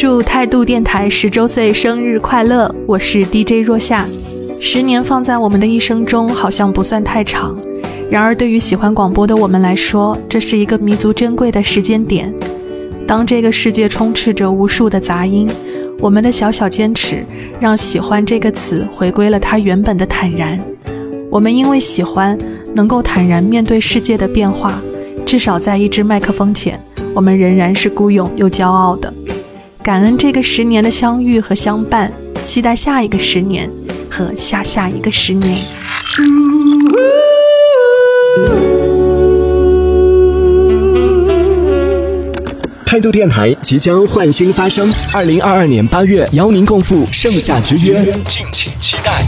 祝态度电台十周岁生日快乐！我是 DJ 若夏。十年放在我们的一生中，好像不算太长。然而，对于喜欢广播的我们来说，这是一个弥足珍贵的时间点。当这个世界充斥着无数的杂音，我们的小小坚持，让“喜欢”这个词回归了它原本的坦然。我们因为喜欢，能够坦然面对世界的变化。至少在一支麦克风前，我们仍然是孤勇又骄傲的。感恩这个十年的相遇和相伴，期待下一个十年和下下一个十年。态度电台即将焕新发声，二零二二年八月邀您共赴盛夏之约，敬请期待。